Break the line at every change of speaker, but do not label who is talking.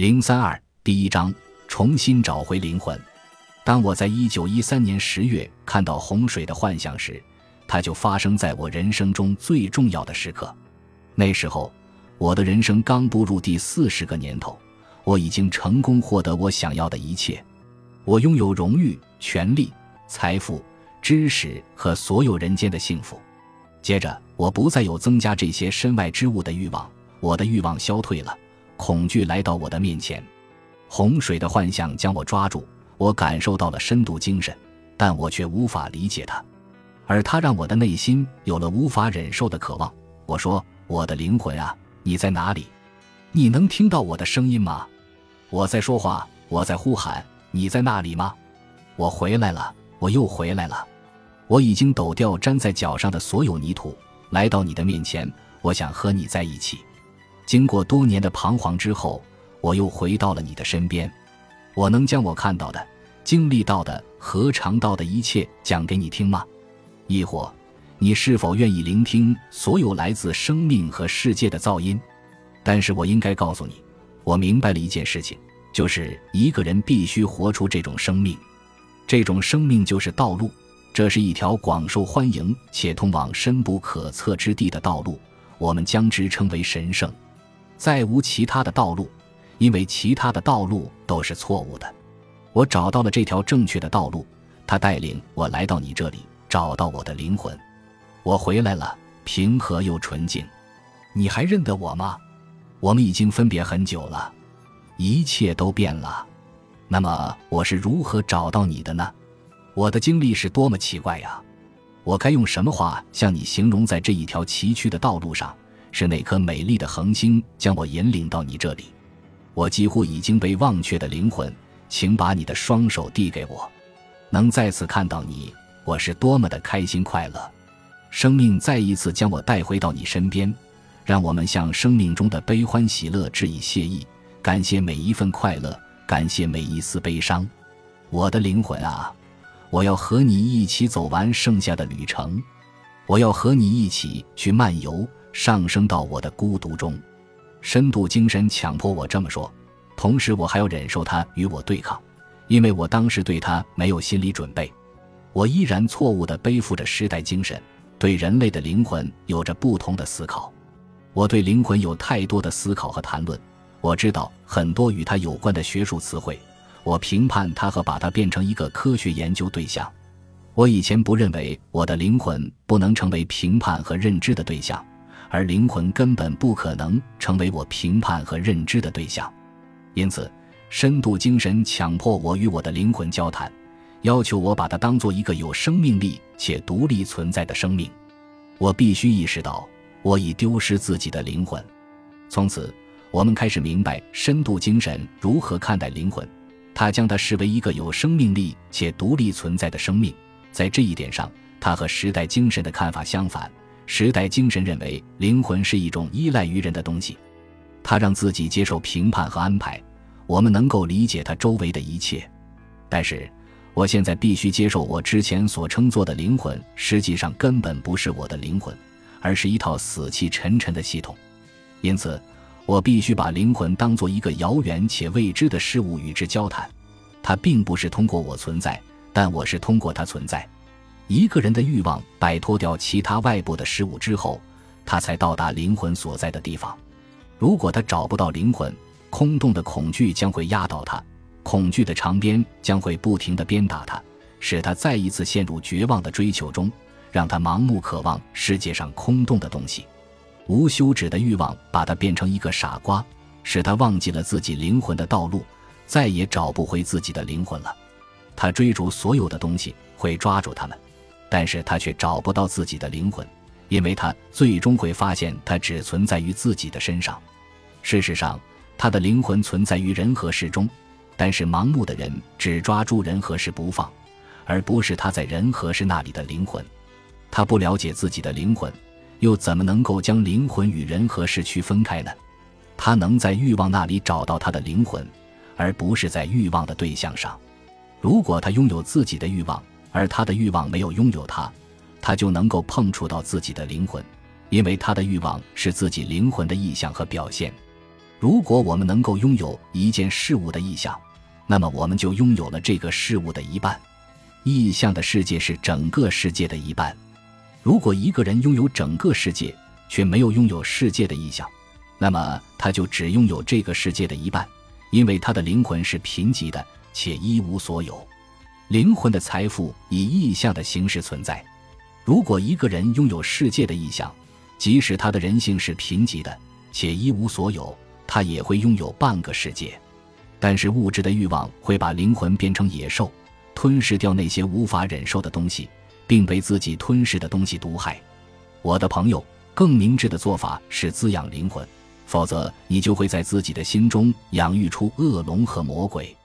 零三二第一章：重新找回灵魂。当我在一九一三年十月看到洪水的幻象时，它就发生在我人生中最重要的时刻。那时候，我的人生刚步入第四十个年头，我已经成功获得我想要的一切。我拥有荣誉、权利、财富、知识和所有人间的幸福。接着，我不再有增加这些身外之物的欲望，我的欲望消退了，恐惧来到我的面前。洪水的幻象将我抓住，我感受到了深度精神，但我却无法理解它。而它让我的内心有了无法忍受的渴望。我说：“我的灵魂啊，你在哪里？你能听到我的声音吗？我在说话，我在呼喊，你在那里吗？我回来了，我又回来了。我已经抖掉粘在脚上的所有泥土，来到你的面前。我想和你在一起。经过多年的彷徨之后，我又回到了你的身边。我能将我看到的、经历到的和尝到的一切讲给你听吗？”亦或，你是否愿意聆听所有来自生命和世界的噪音？但是我应该告诉你，我明白了一件事情，就是一个人必须活出这种生命。这种生命就是道路，这是一条广受欢迎且通往深不可测之地的道路。我们将之称为神圣。再无其他的道路，因为其他的道路都是错误的。我找到了这条正确的道路，它带领我来到你这里。找到我的灵魂，我回来了，平和又纯净。你还认得我吗？我们已经分别很久了，一切都变了。那么我是如何找到你的呢？我的经历是多么奇怪呀！我该用什么话向你形容？在这一条崎岖的道路上，是哪颗美丽的恒星将我引领到你这里？我几乎已经被忘却的灵魂，请把你的双手递给我，能再次看到你。我是多么的开心快乐，生命再一次将我带回到你身边，让我们向生命中的悲欢喜乐致以谢意，感谢每一份快乐，感谢每一丝悲伤。我的灵魂啊，我要和你一起走完剩下的旅程，我要和你一起去漫游，上升到我的孤独中。深度精神强迫我这么说，同时我还要忍受它与我对抗，因为我当时对它没有心理准备。我依然错误地背负着时代精神，对人类的灵魂有着不同的思考。我对灵魂有太多的思考和谈论。我知道很多与它有关的学术词汇。我评判它和把它变成一个科学研究对象。我以前不认为我的灵魂不能成为评判和认知的对象，而灵魂根本不可能成为我评判和认知的对象。因此，深度精神强迫我与我的灵魂交谈。要求我把它当做一个有生命力且独立存在的生命，我必须意识到我已丢失自己的灵魂。从此，我们开始明白深度精神如何看待灵魂。他将它视为一个有生命力且独立存在的生命。在这一点上，他和时代精神的看法相反。时代精神认为灵魂是一种依赖于人的东西，他让自己接受评判和安排。我们能够理解他周围的一切，但是。我现在必须接受，我之前所称作的灵魂，实际上根本不是我的灵魂，而是一套死气沉沉的系统。因此，我必须把灵魂当做一个遥远且未知的事物与之交谈。它并不是通过我存在，但我是通过它存在。一个人的欲望摆脱掉其他外部的事物之后，他才到达灵魂所在的地方。如果他找不到灵魂，空洞的恐惧将会压倒他。恐惧的长鞭将会不停地鞭打他，使他再一次陷入绝望的追求中，让他盲目渴望世界上空洞的东西。无休止的欲望把他变成一个傻瓜，使他忘记了自己灵魂的道路，再也找不回自己的灵魂了。他追逐所有的东西，会抓住他们，但是他却找不到自己的灵魂，因为他最终会发现它只存在于自己的身上。事实上，他的灵魂存在于人和事中。但是盲目的人只抓住人和事不放，而不是他在人和事那里的灵魂。他不了解自己的灵魂，又怎么能够将灵魂与人和事区分开呢？他能在欲望那里找到他的灵魂，而不是在欲望的对象上。如果他拥有自己的欲望，而他的欲望没有拥有他，他就能够碰触到自己的灵魂，因为他的欲望是自己灵魂的意象和表现。如果我们能够拥有一件事物的意象，那么我们就拥有了这个事物的一半。意象的世界是整个世界的一半。如果一个人拥有整个世界，却没有拥有世界的意象，那么他就只拥有这个世界的一半，因为他的灵魂是贫瘠的，且一无所有。灵魂的财富以意象的形式存在。如果一个人拥有世界的意象，即使他的人性是贫瘠的，且一无所有，他也会拥有半个世界。但是物质的欲望会把灵魂变成野兽，吞噬掉那些无法忍受的东西，并被自己吞噬的东西毒害。我的朋友，更明智的做法是滋养灵魂，否则你就会在自己的心中养育出恶龙和魔鬼。